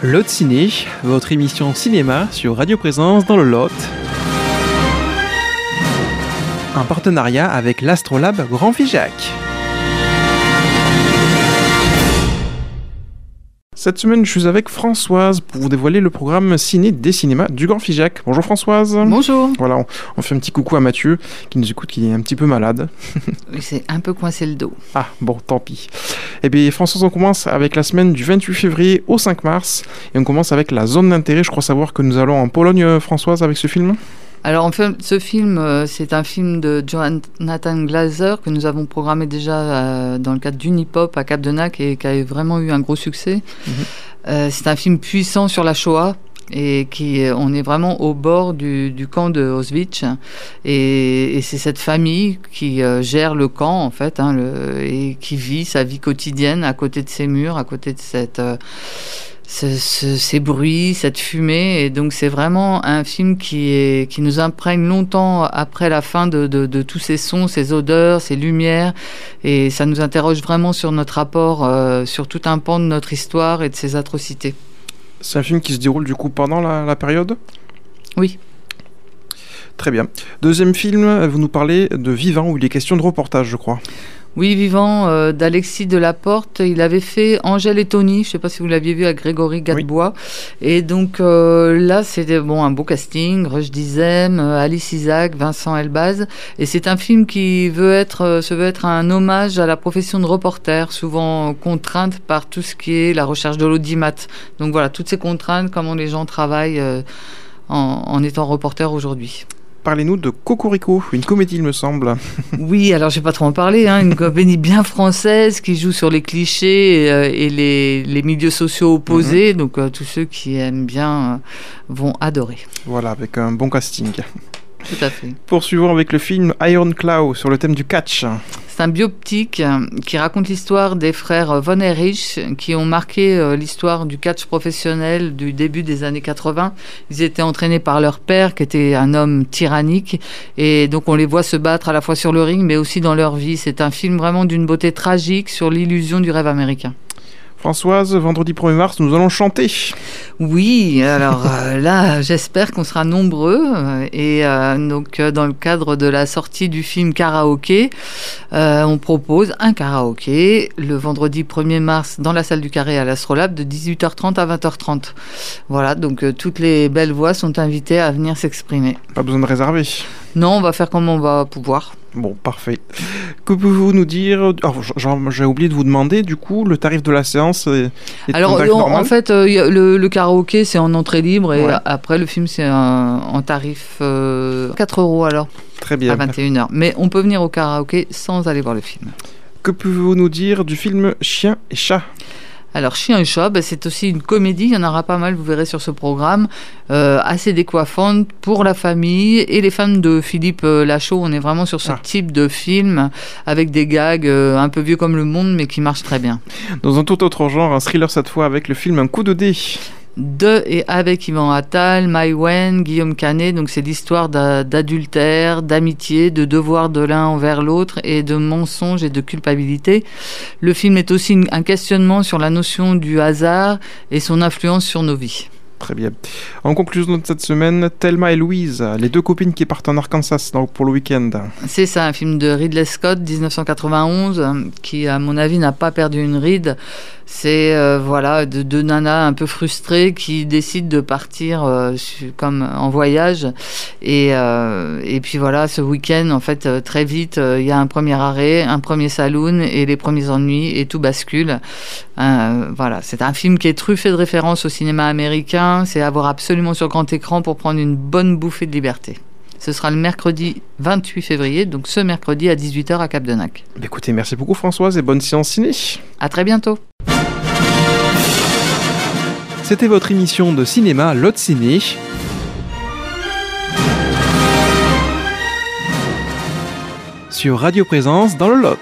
Lot Ciné, votre émission cinéma sur Radio Présence dans le Lot. Un partenariat avec l'Astrolabe Grand Figeac. Cette semaine, je suis avec Françoise pour vous dévoiler le programme ciné des cinémas du Grand Figeac. Bonjour Françoise. Bonjour. Voilà, on, on fait un petit coucou à Mathieu qui nous écoute, qui est un petit peu malade. Oui, C'est un peu coincé le dos. Ah, bon, tant pis. Eh bien, Françoise, on commence avec la semaine du 28 février au 5 mars. Et on commence avec la zone d'intérêt. Je crois savoir que nous allons en Pologne, Françoise, avec ce film. Alors, en fait, ce film, euh, c'est un film de Jonathan Glazer que nous avons programmé déjà euh, dans le cadre d'Unipop à Cap-de-Nac et qui a vraiment eu un gros succès. Mhm. Euh, c'est un film puissant sur la Shoah et qui on est vraiment au bord du, du camp de Auschwitz et, et c'est cette famille qui euh, gère le camp en fait hein, le, et qui vit sa vie quotidienne à côté de ces murs à côté de cette euh, ce- ce- ces bruits, cette fumée. Et donc, c'est vraiment un film qui, est, qui nous imprègne longtemps après la fin de, de, de tous ces sons, ces odeurs, ces lumières. Et ça nous interroge vraiment sur notre rapport, euh, sur tout un pan de notre histoire et de ces atrocités. C'est un film qui se déroule du coup pendant la, la période? Oui. Très bien. Deuxième film, vous nous parlez de Vivant, où il est question de reportage, je crois. Oui, vivant euh, d'Alexis Delaporte, il avait fait Angèle et Tony, je ne sais pas si vous l'aviez vu à Grégory Gadebois. Et donc euh, là, c'était bon, un beau casting, Rush Dizem, euh, Alice Isaac, Vincent Elbaz. Et c'est un film qui veut être, se veut être un hommage à la profession de reporter, souvent contrainte par tout ce qui est la recherche de l'audimat. Donc voilà, toutes ces contraintes, comment les gens travaillent en, en étant reporter aujourd'hui. Parlez-nous de Cocorico, une comédie, il me semble. Oui, alors je vais pas trop en parler. Hein, une comédie bien française qui joue sur les clichés et, euh, et les, les milieux sociaux opposés. Donc euh, tous ceux qui aiment bien euh, vont adorer. Voilà, avec un bon casting. Tout à fait. Poursuivons avec le film Iron Claw sur le thème du catch. C'est un bioptique euh, qui raconte l'histoire des frères Von Erich qui ont marqué euh, l'histoire du catch professionnel du début des années 80. Ils étaient entraînés par leur père qui était un homme tyrannique et donc on les voit se battre à la fois sur le ring mais aussi dans leur vie. C'est un film vraiment d'une beauté tragique sur l'illusion du rêve américain. Françoise, vendredi 1er mars, nous allons chanter. Oui, alors euh, là, j'espère qu'on sera nombreux. Et euh, donc, euh, dans le cadre de la sortie du film Karaoké, euh, on propose un karaoké le vendredi 1er mars dans la salle du Carré à l'Astrolabe de 18h30 à 20h30. Voilà, donc toutes les belles voix sont invitées à venir s'exprimer. Pas besoin de réserver. Non, on va faire comme on va pouvoir. Bon, parfait. Que pouvez-vous nous dire? J'en- J'ai oublié de vous demander, du coup, le tarif de la séance est, est Alors, tarif en, fait, euh, le, le karaoké, c'est en entrée libre et Ouais. après, le film, c'est en tarif euh, 4 euros alors. Très bien. à 21h. Mais on peut venir au karaoké sans aller voir le film. Que pouvez-vous nous dire du film Chien et chat? Alors, Chien et chat, ben, c'est aussi une comédie. Il y en aura pas mal, vous verrez sur ce programme. euh, assez décoiffante pour la famille et les fans de Philippe euh, Lachaud. On est vraiment sur ce Ah. type de film avec des gags euh, un peu vieux comme le monde, mais qui marchent très bien. Dans un tout autre genre, un thriller cette fois avec le film Un coup de dé. De et avec Yvan Attal, Mai Wen, Guillaume Canet. Donc c'est l'histoire d'a- d'adultère, d'amitié, de devoir de l'un envers l'autre et de mensonge et de culpabilité. Le film est aussi un questionnement sur la notion du hasard et son influence sur nos vies. Très bien. En conclusion de cette semaine, Thelma et Louise, les deux copines qui partent en Arkansas donc, pour le week-end. C'est ça, un film de Ridley Scott, 1991, euh, qui, à mon avis, n'a pas perdu une ride. C'est euh, voilà de deux nanas un peu frustrées qui décident de partir euh, comme en voyage et euh, et puis voilà ce week-end en fait euh, très vite il y a un premier arrêt, un premier saloon et les premiers ennuis et tout bascule. Voilà, c'est un film qui est truffé de références au cinéma américain. C'est à voir absolument sur grand écran pour prendre une bonne bouffée de liberté. Ce sera le mercredi 28 février, donc ce mercredi à 18h à Cap-de-Nac. Écoutez, merci beaucoup Françoise et bonne séance ciné. À très bientôt. C'était votre émission de cinéma Lot Ciné. Sur Radio Présence dans le Lot.